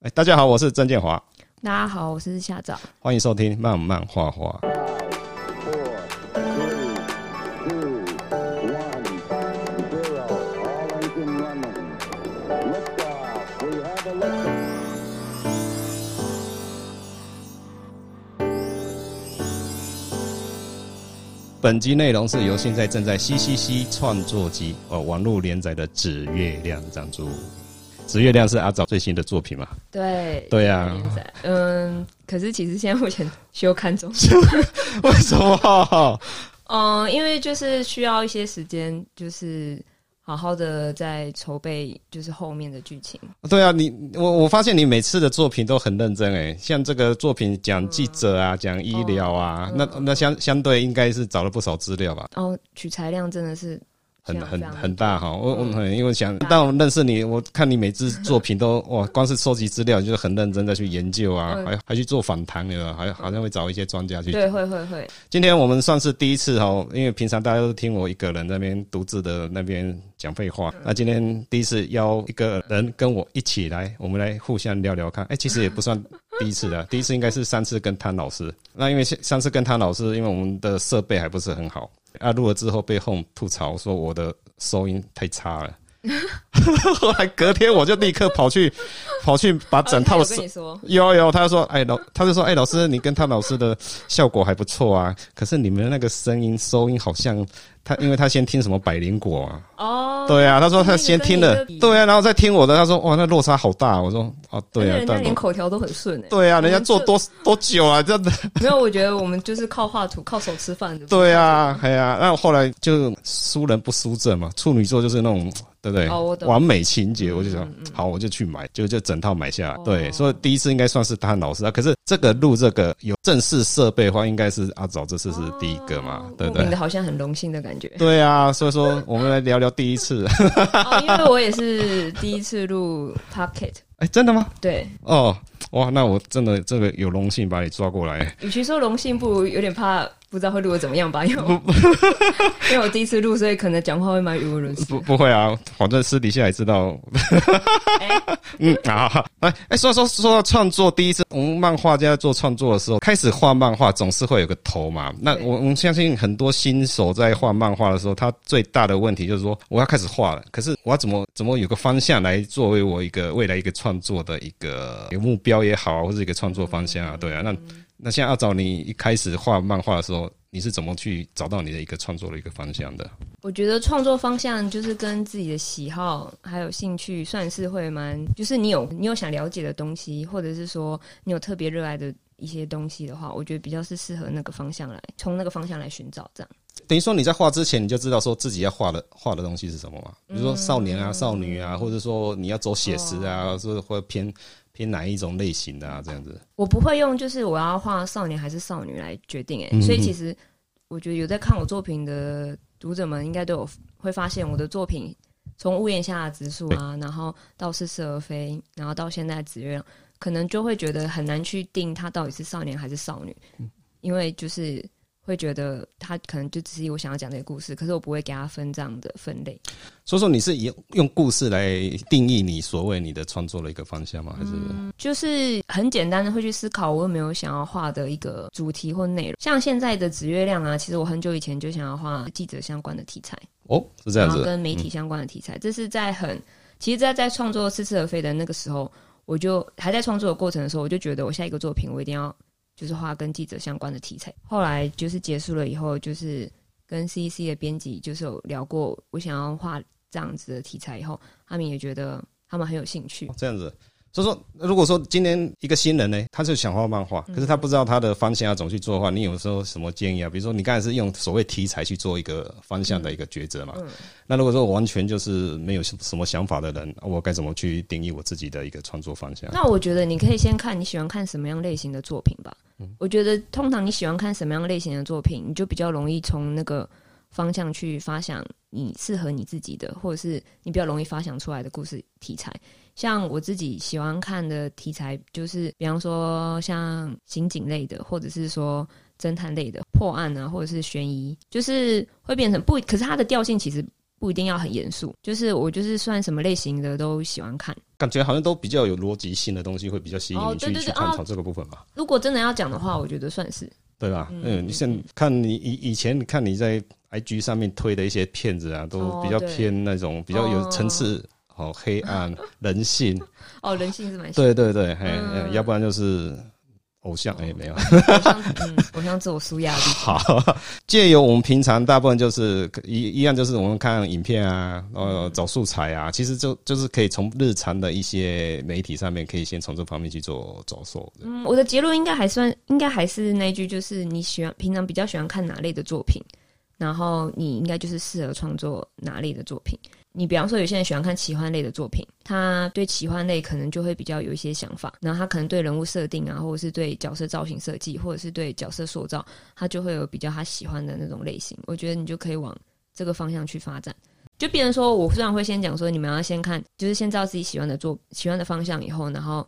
哎，大家好，我是曾建华。大家好，我是夏早。欢迎收听漫漫画画。本集内容是由现在正在 CCC 创作集哦网络连载的《指月亮》赞助。《指月亮》是阿早最新的作品嘛？对，对呀。嗯，可是其实现在目前休刊中。为什么？嗯，因为就是需要一些时间，就是好好的在筹备，就是后面的剧情。对啊，你我我发现你每次的作品都很认真诶，像这个作品讲记者啊，讲、嗯、医疗啊，哦、那那相相对应该是找了不少资料吧？哦，取材量真的是。很很很大哈，我我很因为想，但我认识你，我看你每支作品都哇，光是收集资料就是很认真的去研究啊，还还去做访谈了，还好像会找一些专家去。对，会会会。今天我们算是第一次哈，因为平常大家都听我一个人那边独自的那边讲废话，那今天第一次邀一个人跟我一起来，我们来互相聊聊看。哎，其实也不算第一次了，第一次应该是上次跟汤老师。那因为上次跟汤老师，因为我们的设备还不是很好。啊！录了之后被 Home 吐槽说我的收音太差了，后来隔天我就立刻跑去 跑去把整套的有有，他就说哎老，他就说哎老师，你跟他老师的效果还不错啊，可是你们的那个声音收音好像。他因为他先听什么百灵果啊？哦，对啊，他说他先听了，对啊，然后再听我的，他说哇，那落差好大。我说哦，对啊，人家连口条都很顺哎。对啊，人家做多多久啊？这样子。没有，我觉得我们就是靠画图、靠手吃饭的。对啊，哎呀，那后来就输人不输阵嘛，处女座就是那种。对不对？哦，完美情节，我就想，好，我就去买，就就整套买下来。对，所以第一次应该算是他老师啊。可是这个录这个有正式设备的话，应该是阿早这次是第一个嘛，对不对？好像很荣幸的感觉。对啊，所以说我们来聊聊第一次。因为我也是第一次录 Pocket。哎，真的吗？对。哦，哇，那我真的这个有荣幸把你抓过来。与其说荣幸，不如有点怕。不知道会录的怎么样吧？因为 因为我第一次录，所以可能讲话会蛮语无伦次。不不会啊，反正私底下也知道。欸、嗯啊，哎哎，说说说到创作，第一次我们漫画家做创作的时候，开始画漫画总是会有个头嘛。那我我们相信很多新手在画漫画的时候，他最大的问题就是说，我要开始画了，可是我要怎么怎么有个方向来作为我一个未来一个创作的一个目标也好，或者一个创作方向啊？对啊，那。那像阿早，你一开始画漫画的时候，你是怎么去找到你的一个创作的一个方向的？我觉得创作方向就是跟自己的喜好还有兴趣算是会蛮，就是你有你有想了解的东西，或者是说你有特别热爱的一些东西的话，我觉得比较是适合那个方向来，从那个方向来寻找这样。等于说你在画之前你就知道说自己要画的画的东西是什么吗？比如说少年啊、少女啊，或者说你要走写实啊，是或者偏。偏哪一种类型的啊？这样子，我不会用就是我要画少年还是少女来决定诶、欸。所以其实我觉得有在看我作品的读者们应该都有会发现，我的作品从屋檐下的植树啊，然后到似是而非，然后到现在紫月亮，可能就会觉得很难去定它到底是少年还是少女，因为就是。会觉得他可能就只是我想要讲这个故事，可是我不会给他分这样的分类。所以说你是以用故事来定义你所谓你的创作的一个方向吗？还是、嗯、就是很简单的会去思考我有没有想要画的一个主题或内容？像现在的紫月亮啊，其实我很久以前就想要画记者相关的题材哦，是这样子，跟媒体相关的题材。嗯、这是在很其实在在创作似是而非的那个时候，我就还在创作的过程的时候，我就觉得我下一个作品我一定要。就是画跟记者相关的题材。后来就是结束了以后，就是跟 CCC 的编辑就是有聊过，我想要画这样子的题材以后，他们也觉得他们很有兴趣。这样子。所以说，如果说今天一个新人呢，他就想画漫画，可是他不知道他的方向要怎么去做的话，你有时候什么建议啊？比如说你刚才是用所谓题材去做一个方向的一个抉择嘛？那如果说完全就是没有什么想法的人，我该怎么去定义我自己的一个创作方向？那我觉得你可以先看你喜欢看什么样类型的作品吧。我觉得通常你喜欢看什么样类型的作品，你就比较容易从那个方向去发想你适合你自己的，或者是你比较容易发想出来的故事题材。像我自己喜欢看的题材，就是比方说像刑警类的，或者是说侦探类的破案啊，或者是悬疑，就是会变成不，可是它的调性其实不一定要很严肃，就是我就是算什么类型的都喜欢看。感觉好像都比较有逻辑性的东西，会比较吸引你去去探讨这个部分嘛。如果真的要讲的话，我觉得算是。对吧？嗯，你像看你以以前看你在 IG 上面推的一些片子啊，都比较偏那种比较有层次，哦，黑暗 人性，哦，人性是蛮对对对，嘿，要不然就是。偶像哎、欸，没有，偶像嗯，偶像自我舒压力。好，借由我们平常大部分就是一一样，就是我们看影片啊，呃，找素材啊，其实就就是可以从日常的一些媒体上面，可以先从这方面去做着手。嗯，我的结论应该还算，应该还是那句，就是你喜欢平常比较喜欢看哪类的作品，然后你应该就是适合创作哪类的作品。你比方说，有些人喜欢看奇幻类的作品，他对奇幻类可能就会比较有一些想法，然后他可能对人物设定啊，或者是对角色造型设计，或者是对角色塑造，他就会有比较他喜欢的那种类型。我觉得你就可以往这个方向去发展。就变成说，我虽然会先讲说，你们要先看，就是先知道自己喜欢的作喜欢的方向以后，然后。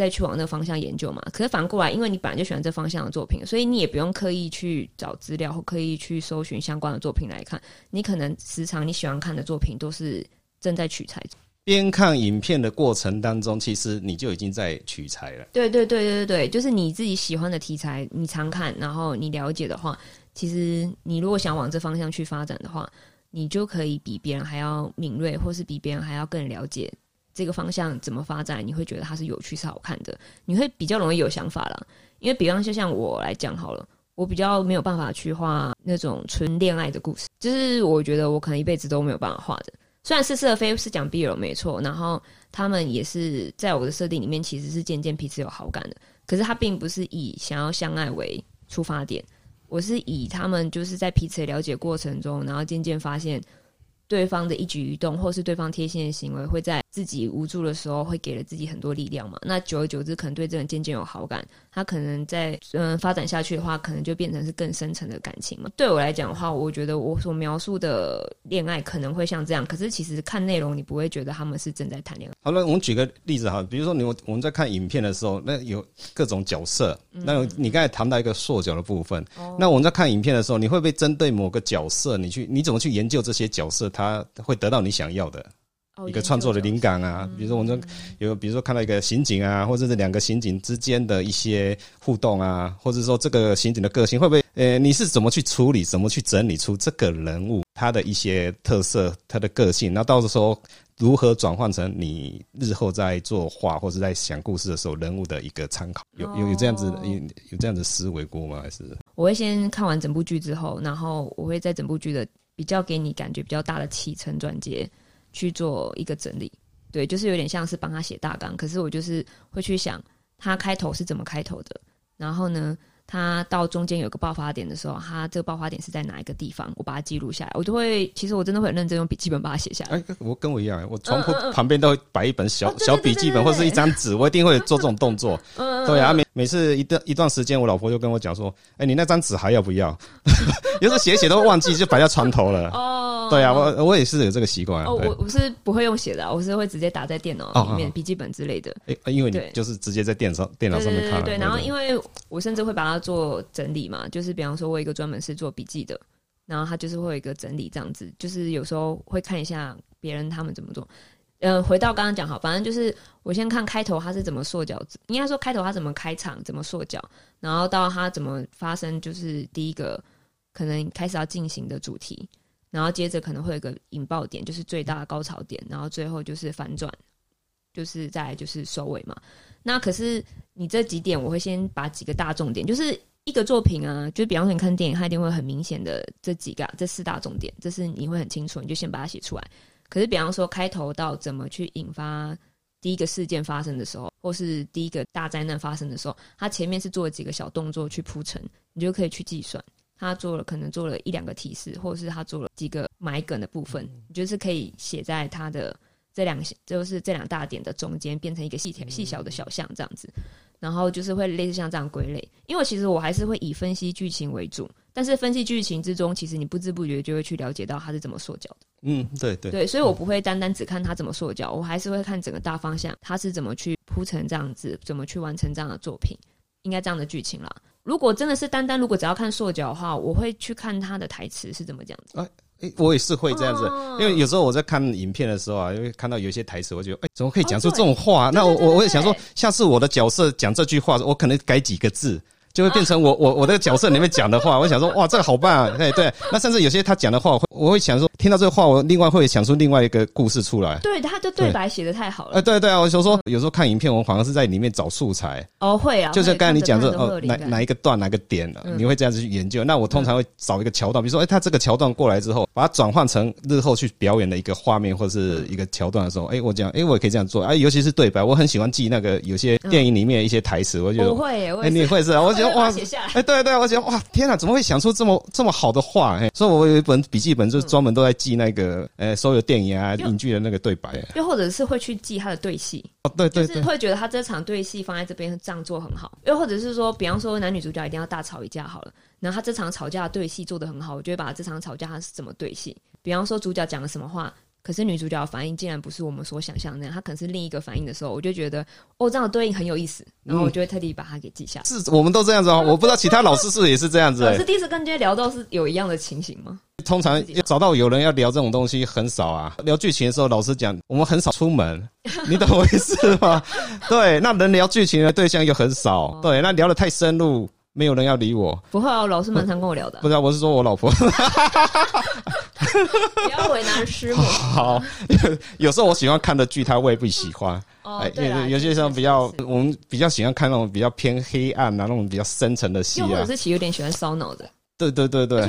再去往那个方向研究嘛。可是反过来，因为你本来就喜欢这方向的作品，所以你也不用刻意去找资料或刻意去搜寻相关的作品来看。你可能时常你喜欢看的作品都是正在取材。边看影片的过程当中，其实你就已经在取材了。对对对对对，就是你自己喜欢的题材，你常看，然后你了解的话，其实你如果想往这方向去发展的话，你就可以比别人还要敏锐，或是比别人还要更了解。这个方向怎么发展？你会觉得它是有趣、是好看的，你会比较容易有想法了。因为比方就像我来讲好了，我比较没有办法去画那种纯恋爱的故事，就是我觉得我可能一辈子都没有办法画的。虽然是是而非是讲 BL 没错，然后他们也是在我的设定里面其实是渐渐彼此有好感的，可是他并不是以想要相爱为出发点，我是以他们就是在彼此了解过程中，然后渐渐发现。对方的一举一动，或是对方贴心的行为，会在自己无助的时候，会给了自己很多力量嘛？那久而久之，可能对这人渐渐有好感。他可能在嗯发展下去的话，可能就变成是更深层的感情嘛。对我来讲的话，我觉得我所描述的恋爱可能会像这样，可是其实看内容，你不会觉得他们是正在谈恋爱。好了，我们举个例子哈，比如说你我们在看影片的时候，那有各种角色，那你刚才谈到一个塑角的部分，嗯、那我们在看影片的时候，你会不会针对某个角色，你去你怎么去研究这些角色？他会得到你想要的一个创作的灵感啊，比如说我们有，比如说看到一个刑警啊，或者是两个刑警之间的一些互动啊，或者说这个刑警的个性会不会？呃，你是怎么去处理，怎么去整理出这个人物他的一些特色，他的个性？那到时候如何转换成你日后在作画或者在想故事的时候人物的一个参考？有有有这样子有有这样子思维过吗？还是我会先看完整部剧之后，然后我会在整部剧的。比较给你感觉比较大的起承转接去做一个整理，对，就是有点像是帮他写大纲。可是我就是会去想他开头是怎么开头的，然后呢，他到中间有个爆发点的时候，他这个爆发点是在哪一个地方？我把它记录下来，我就会，其实我真的会很认真用笔记本把它写下来。哎、欸，我跟我一样，我床铺旁边都会摆一本小小笔记本或是一张纸，我一定会做这种动作。嗯，对啊，每每次一段一段时间，我老婆就跟我讲说：“哎、欸，你那张纸还要不要？” 有时候写写都忘记，就摆在床头了。哦，对啊，我我也是有这个习惯。哦，我我是不会用写的，我是会直接打在电脑里面笔记本之类的。哎，因为你就是直接在电脑上电脑上面看。对，然后因为我甚至会把它做整理嘛，就是比方说，我有一个专门是做笔记的，然后他就是会有一个整理这样子，就是有时候会看一下别人他们怎么做。嗯，回到刚刚讲好，反正就是我先看开头他是怎么塑脚，应该说开头他怎么开场，怎么塑脚，然后到他怎么发生，就是第一个可能开始要进行的主题，然后接着可能会有个引爆点，就是最大的高潮点，然后最后就是反转，就是再就是收尾嘛。那可是你这几点，我会先把几个大重点，就是一个作品啊，就比方说你看电影，它一定会很明显的这几个这四大重点，这是你会很清楚，你就先把它写出来。可是比方说开头到怎么去引发第一个事件发生的时候，或是第一个大灾难发生的时候，它前面是做了几个小动作去铺陈，你就可以去计算，他做了可能做了一两个提示，或者是他做了几个埋梗的部分，你就是可以写在他的。这两就是这两大点的中间，变成一个细条细小的小项这样子，然后就是会类似像这样归类。因为其实我还是会以分析剧情为主，但是分析剧情之中，其实你不知不觉就会去了解到他是怎么塑脚的。嗯，对对对，所以我不会单单只看他怎么塑脚，我还是会看整个大方向，他是怎么去铺成这样子，怎么去完成这样的作品，应该这样的剧情啦。如果真的是单单如果只要看塑角的话，我会去看他的台词是怎么讲的。欸，我也是会这样子，哦、因为有时候我在看影片的时候啊，因为看到有一些台词，我觉得，哎、欸，怎么可以讲出这种话？哦、那我我我也想说，下次我的角色讲这句话，我可能改几个字。就会变成我我我的角色里面讲的话，我想说哇，这个好棒啊！对对，那甚至有些他讲的话，我会想说，听到这个话，我另外会想出另外一个故事出来。对，他的对白写的太好了。呃，对对啊，我想说，有时候看影片，我好像是在里面找素材。哦，会啊，就是刚才你讲说哦，哪哪一个段哪个点，你会这样子去研究。那我通常会找一个桥段，比如说，哎，他这个桥段过来之后，把它转换成日后去表演的一个画面或者是一个桥段的时候，哎，我讲，哎，我也可以这样做。哎，尤其是对白，我很喜欢记那个有些电影里面一些台词，我觉得。我会，哎，你会是啊？我觉得哇，写下来。哎对对，我觉得哇，天哪，怎么会想出这么这么好的话？哎，所以我有一本笔记本，就是专门都在记那个，呃，所有电影啊、影剧的那个对白。又或者是会去记他的对戏。哦，对对，就是会觉得他这场对戏放在这边这样做很好。又或者是说，比方说男女主角一定要大吵一架好了，然后他这场吵架的对戏做的很好，我就会把这场吵架他是怎么对戏。比方说主角讲了什么话。可是女主角的反应竟然不是我们所想象的那样，她可能是另一个反应的时候，我就觉得哦，这样的对应很有意思，然后我就会特地把它给记下来。是我们都这样子哦，我不知道其他老师是不是也是这样子。老师第一次跟这些聊到是有一样的情形吗？通常找到有人要聊这种东西很少啊。聊剧情的时候，老师讲我们很少出门，你懂我意思吗？对，那能聊剧情的对象又很少。对，那聊得太深入，没有人要理我。不会啊，老师蛮常跟我聊的。不知道，我是说我老婆。不要为难师母。好，有时候我喜欢看的剧，他未必喜欢。哦，对啦，有些时候比较，我们比较喜欢看那种比较偏黑暗啊，那种比较深沉的戏啊。又或者是其实有点喜欢烧脑的。对对对对。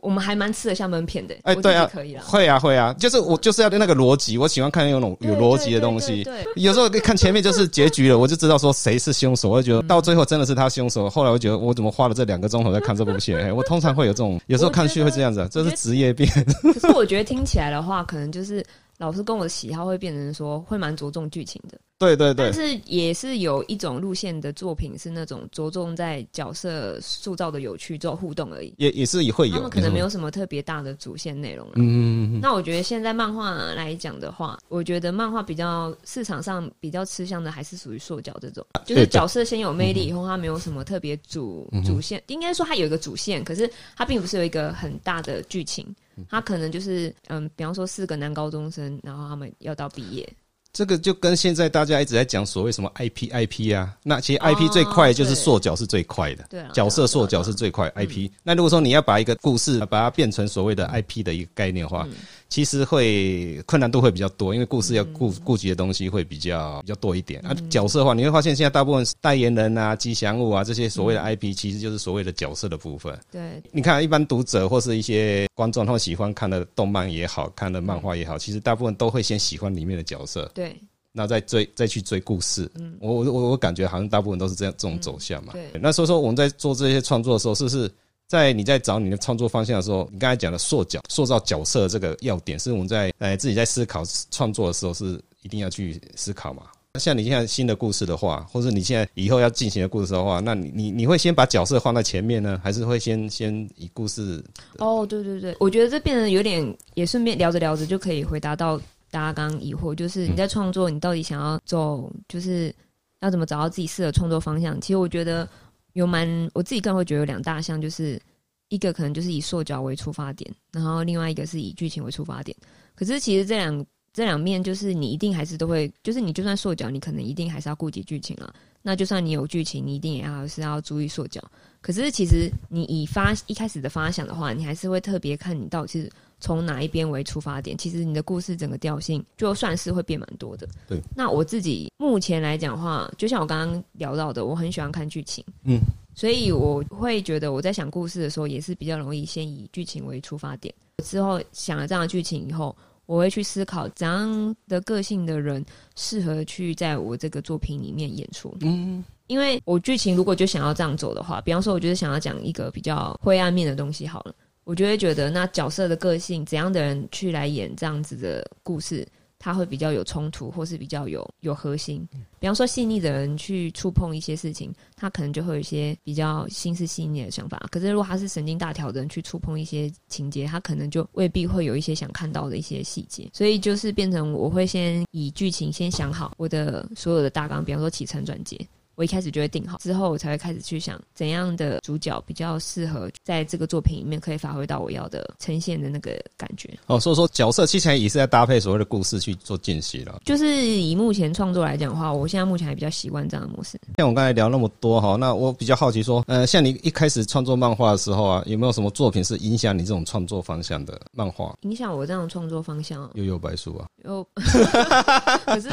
我们还蛮吃得下闷片的，哎，对啊，可以了，会啊会啊，就是我就是要那个逻辑，我喜欢看那种有逻辑的东西。对，有时候看前面就是结局了，我就知道说谁是凶手，我就觉得到最后真的是他凶手。后来我觉得我怎么花了这两个钟头在看这部戏？哎，我通常会有这种，有时候看剧会这样子，这是职业病。可是我觉得听起来的话，可能就是。老师跟我的喜好会变成说，会蛮着重剧情的，对对对。但是也是有一种路线的作品是那种着重在角色塑造的有趣，做互动而已。也也是也会有，他们可能没有什么特别大的主线内容。嗯嗯嗯。那我觉得现在漫画来讲的话，我觉得漫画比较市场上比较吃香的还是属于塑角这种，就是角色先有魅力以后，它没有什么特别主主线，应该说它有一个主线，可是它并不是有一个很大的剧情。他可能就是嗯，比方说四个男高中生，然后他们要到毕业。这个就跟现在大家一直在讲所谓什么 IP IP 啊，那其实 IP 最快就是塑角是最快的，对，角色塑角是最快 IP。那如果说你要把一个故事把它变成所谓的 IP 的一个概念的话，其实会困难度会比较多，因为故事要顾顾及的东西会比较比较多一点。啊，角色的话，你会发现现在大部分代言人啊、吉祥物啊这些所谓的 IP，其实就是所谓的角色的部分。对，你看一般读者或是一些观众，他们喜欢看的动漫也好，看的漫画也好，其实大部分都会先喜欢里面的角色。对，那再追再去追故事，嗯，我我我我感觉好像大部分都是这样这种走向嘛。对，那所以说我们在做这些创作的时候，是不是在你在找你的创作方向的时候，你刚才讲的塑角塑造角色这个要点，是我们在呃自己在思考创作的时候是一定要去思考嘛？那像你现在新的故事的话，或者你现在以后要进行的故事的话，那你你你会先把角色放在前面呢，还是会先先以故事？哦，对对对，我觉得这变得有点，也顺便聊着聊着就可以回答到。大家刚刚疑惑，就是你在创作，你到底想要走，就是要怎么找到自己适合创作方向？其实我觉得有蛮，我自己更会觉得有两大项，就是一个可能就是以塑角为出发点，然后另外一个是以剧情为出发点。可是其实这两这两面，就是你一定还是都会，就是你就算塑角，你可能一定还是要顾及剧情啊。那就算你有剧情，你一定也要是要注意塑角。可是其实你以发一开始的发想的话，你还是会特别看你到底是。从哪一边为出发点，其实你的故事整个调性就算是会变蛮多的。对，那我自己目前来讲的话，就像我刚刚聊到的，我很喜欢看剧情，嗯，所以我会觉得我在想故事的时候，也是比较容易先以剧情为出发点。之后想了这样的剧情以后，我会去思考怎样的个性的人适合去在我这个作品里面演出。嗯，因为我剧情如果就想要这样走的话，比方说，我就是想要讲一个比较灰暗面的东西好了。我就会觉得，那角色的个性怎样的人去来演这样子的故事，他会比较有冲突，或是比较有有核心。比方说，细腻的人去触碰一些事情，他可能就会有一些比较心思细腻的想法。可是，如果他是神经大条的人去触碰一些情节，他可能就未必会有一些想看到的一些细节。所以，就是变成我会先以剧情先想好我的所有的大纲，比方说起承转结。我一开始就会定好，之后我才会开始去想怎样的主角比较适合在这个作品里面可以发挥到我要的呈现的那个感觉。哦，所以说角色其实也是在搭配所谓的故事去做进行了。就是以目前创作来讲的话，我现在目前还比较习惯这样的模式。像我刚才聊那么多哈，那我比较好奇说，呃，像你一开始创作漫画的时候啊，有没有什么作品是影响你这种创作方向的漫画？影响我这样创作方向？幽游白书啊，有。可是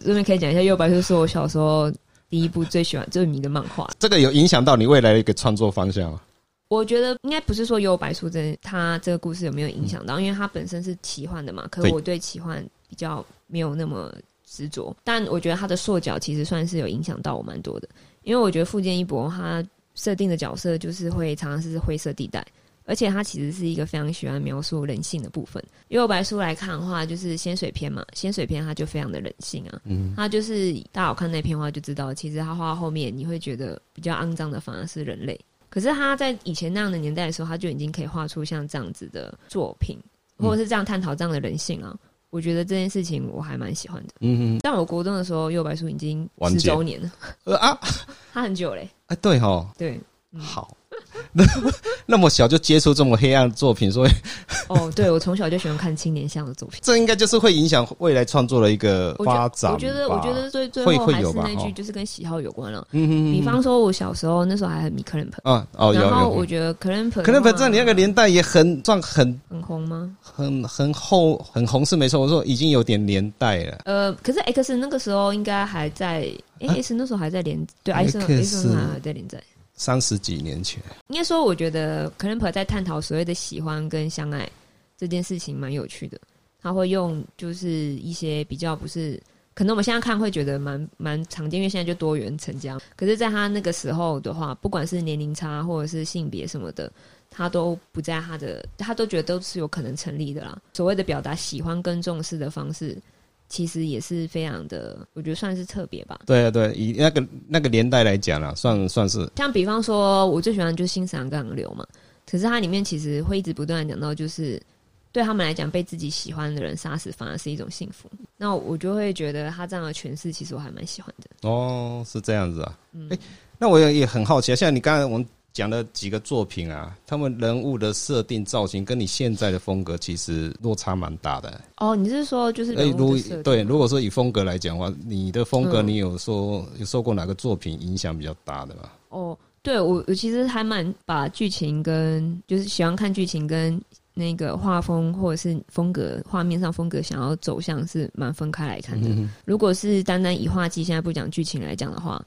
这边可以讲一下，幽游白书是我小时候。第一部最喜欢最迷的漫画，这个有影响到你未来的一个创作方向吗？我觉得应该不是说《有白素贞它这个故事有没有影响到，因为它本身是奇幻的嘛。可是我对奇幻比较没有那么执着，但我觉得它的塑角其实算是有影响到我蛮多的，因为我觉得富坚义博他设定的角色就是会常常是灰色地带。而且他其实是一个非常喜欢描述人性的部分。幽游白书来看的话，就是仙水篇嘛，仙水篇他就非常的人性啊。嗯，他就是大家有看那篇话就知道，其实他画到后面你会觉得比较肮脏的反而是人类。可是他在以前那样的年代的时候，他就已经可以画出像这样子的作品，或者是这样探讨这样的人性啊。我觉得这件事情我还蛮喜欢的。嗯嗯。但我国中的时候，右白书已经十周年了。呃啊，他很久嘞。哎，对哈。对。好。那那么小就接触这么黑暗的作品，所以 哦，对，我从小就喜欢看青年向的作品，这应该就是会影响未来创作的一个发展。我觉得，我觉得最最后还是那句，就是跟喜好有关了。嗯嗯嗯。比方说，我小时候那时候还很迷克伦普啊哦，然后我觉得克伦普克伦普在你那个年代也很算很很红吗？很很厚很红是没错，我说已经有点年代了。呃，可是 X 那个时候应该还在哎，X 那时候还在连对 X X 还在连载。三十几年前，应该说，我觉得 Clamp 在探讨所谓的喜欢跟相爱这件事情蛮有趣的。他会用就是一些比较不是，可能我们现在看会觉得蛮蛮常见，因为现在就多元成家。可是，在他那个时候的话，不管是年龄差或者是性别什么的，他都不在他的，他都觉得都是有可能成立的啦。所谓的表达喜欢跟重视的方式。其实也是非常的，我觉得算是特别吧。对啊，对，以那个那个年代来讲啦，算算是。像比方说，我最喜欢就是新三港流嘛。可是它里面其实会一直不断讲到，就是对他们来讲，被自己喜欢的人杀死反而是一种幸福。那我就会觉得他这样的诠释，其实我还蛮喜欢的。哦，是这样子啊。嗯。欸，那我也也很好奇啊，像你刚才我们。讲了几个作品啊，他们人物的设定造型跟你现在的风格其实落差蛮大的。哦，你是说就是人物的设定？对，如果说以风格来讲的话，你的风格你有说有受过哪个作品影响比较大的吗？哦，对我我其实还蛮把剧情跟就是喜欢看剧情跟那个画风或者是风格画面上风格想要走向是蛮分开来看的。嗯、如果是单单以画技现在不讲剧情来讲的话。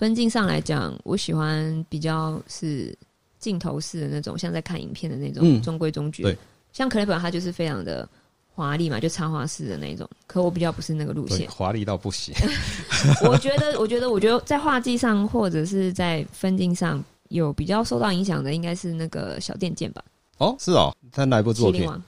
分镜上来讲，我喜欢比较是镜头式的那种，像在看影片的那种中规中矩。对，像克雷本他就是非常的华丽嘛，就插画式的那种。可我比较不是那个路线，华丽到不行。我觉得，我觉得，我觉得在画技上或者是在分镜上有比较受到影响的，应该是那个小电剑吧。哦，是哦，他哪一部作品？麒麟王，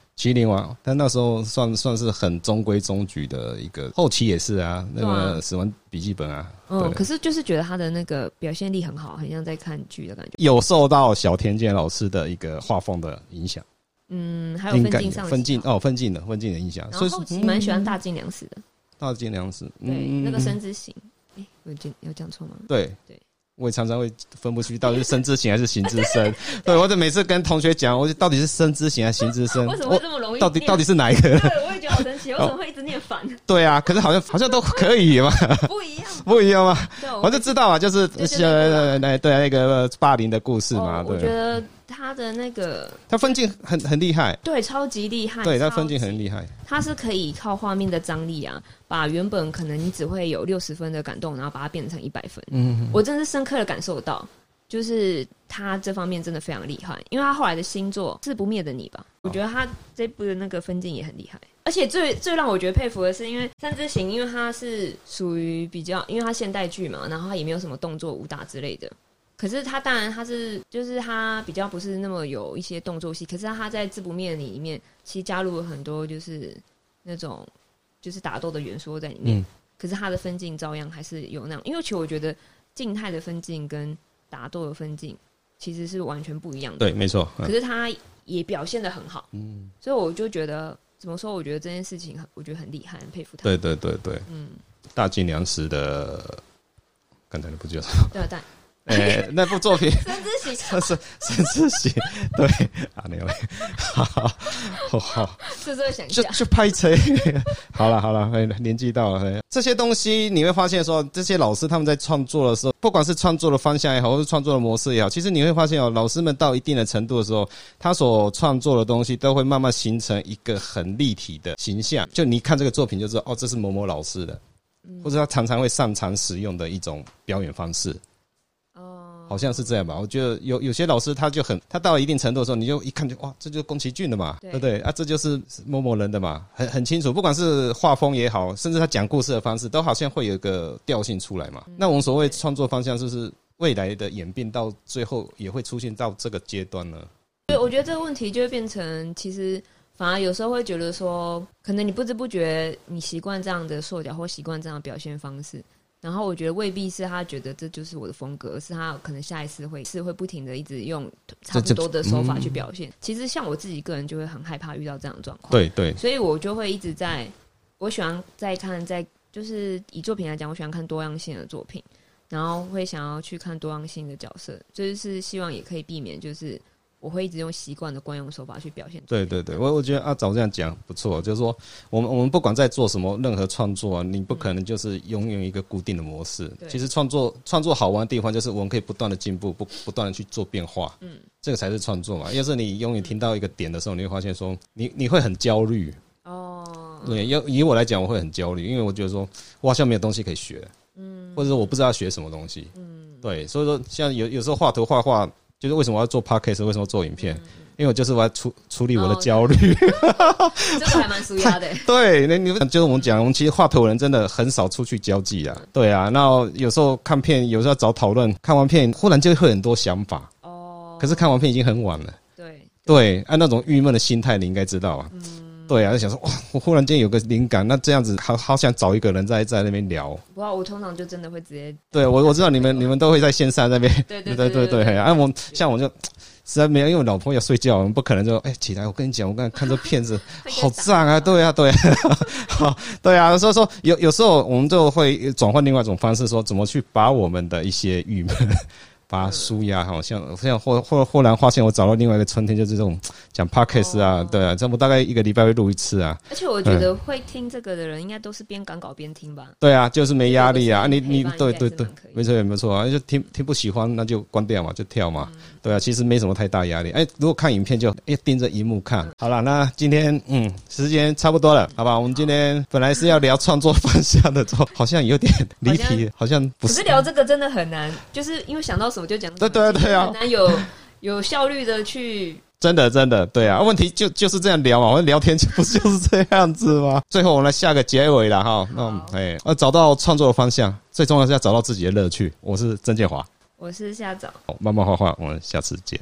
但那时候算算是很中规中矩的一个，后期也是啊，那个死亡笔记本啊，嗯，可是就是觉得他的那个表现力很好，很像在看剧的感觉。有受到小田健老师的一个画风的影响，嗯，还有分镜上分镜哦，分镜的分镜的影响，所以后期蛮喜欢大金良史的。大金良史，对，那个声之行，哎，有讲有讲错吗？对。对。我也常常会分不出到底是声之形还是形之身，对，我就每次跟同学讲，我就到底是声之形还是形之身？为什么会这么容易？到底到底是哪一个？对，我也觉得好神奇，为什么会一直念反？对啊，可是好像好像都可以嘛，不一样，不一样吗？我就知道啊，就是呃，那对那个霸凌的故事嘛，对。我觉得。他的那个，他分镜很很厉害，对，超级厉害。对，他分镜很厉害。他是可以靠画面的张力啊，把原本可能你只会有六十分的感动，然后把它变成一百分。嗯，我真的是深刻的感受到，就是他这方面真的非常厉害。因为他后来的星座《是不灭的你》吧，我觉得他这部的那个分镜也很厉害。而且最最让我觉得佩服的是，因为《三之行》，因为它是属于比较，因为它现代剧嘛，然后它也没有什么动作武打之类的。可是他当然他是就是他比较不是那么有一些动作戏，可是他在《自不灭》里面其实加入了很多就是那种就是打斗的元素在里面。嗯、可是他的分镜照样还是有那样，因为其实我觉得静态的分镜跟打斗的分镜其实是完全不一样的。对，没错。嗯、可是他也表现的很好，嗯，所以我就觉得怎么说？我觉得这件事情很，我觉得很厉害，很佩服他。对对对对，嗯，大晋粮食的。刚才那部叫什么？对，但。哎、欸，那部作品，孙智喜，是孙智喜，对啊，那位，好 好好，是想就就拍车，好了好了，年纪到了，这些东西你会发现说，这些老师他们在创作的时候，不管是创作的方向也好，或是创作的模式也好，其实你会发现哦，老师们到一定的程度的时候，他所创作的东西都会慢慢形成一个很立体的形象，就你看这个作品就知道，哦，这是某某老师的，或者他常常会擅长使用的一种表演方式。好像是这样吧，我觉得有有些老师他就很，他到了一定程度的时候，你就一看就哇，这就是宫崎骏的嘛，对，不对？啊，这就是某某人的嘛，很很清楚，不管是画风也好，甚至他讲故事的方式，都好像会有一个调性出来嘛。嗯、那我们所谓创作方向，就是未来的演变到最后也会出现到这个阶段呢？对，我觉得这个问题就会变成，其实反而有时候会觉得说，可能你不知不觉你习惯这样的塑胶或习惯这样的表现方式。然后我觉得未必是他觉得这就是我的风格，而是他可能下一次会是会不停的一直用差不多的手法去表现。其实像我自己个人就会很害怕遇到这样的状况，对对，所以我就会一直在，我喜欢在看在就是以作品来讲，我喜欢看多样性的作品，然后会想要去看多样性的角色，就是希望也可以避免就是。我会一直用习惯的惯用手法去表现。对对对，我我觉得阿早这样讲不错，就是说我们我们不管在做什么任何创作啊，你不可能就是拥有一个固定的模式。嗯、其实创作创作好玩的地方就是我们可以不断的进步，不不断的去做变化。嗯，这个才是创作嘛。要是你永远听到一个点的时候，你会发现说你你会很焦虑。哦。对，要以我来讲，我会很焦虑，因为我觉得说我好像没有东西可以学。嗯。或者说我不知道学什么东西。嗯。对，所以说像有有时候画图画画。就是为什么我要做 podcast，为什么做影片？因为我就是我要处处理我的焦虑。这个还蛮舒压的。对，那你就是我们讲，我们其实画图人真的很少出去交际啊。对啊，那有时候看片，有时候找讨论，看完片忽然就会很多想法。哦。可是看完片已经很晚了。对。对，按那种郁闷的心态，你应该知道啊。嗯。对啊，就想说哇，我忽然间有个灵感，那这样子好好想找一个人在在那边聊。不过我通常就真的会直接。对，我我知道你们你们都会在线上那边。对对对对对。哎，我像我就实在没有，因为老婆要睡觉，我们不可能就哎起来。我跟你讲，我刚才看这片子 好赞啊！对啊对啊，好对啊。所以说有有时候我们就会转换另外一种方式，说怎么去把我们的一些郁闷。把它舒压，好像像后后后来发现我找到另外一个春天，就是这种讲 podcast 啊，哦、对啊，这我大概一个礼拜会录一次啊。而且我觉得会听这个的人，应该都是边赶稿边听吧。对啊，就是没压力啊，你你对对对，没错没错啊，就听听不喜欢那就关掉嘛，就跳嘛。嗯、对啊，其实没什么太大压力。哎，如果看影片就哎盯着荧幕看。好了，那今天嗯时间差不多了，好吧？我们今天本来是要聊创作方向的，做 好像有点离题，好像不是。可是聊这个真的很难，就是因为想到什么。我就讲对对对啊，很难有有效率的去，真的真的对啊，问题就就是这样聊嘛，我们聊天就不就是这样子吗？最后我们来下个结尾了哈，嗯，哎，要找到创作的方向，最重要是要找到自己的乐趣。我是曾建华，我是夏总，好，慢慢画画，我们下次见。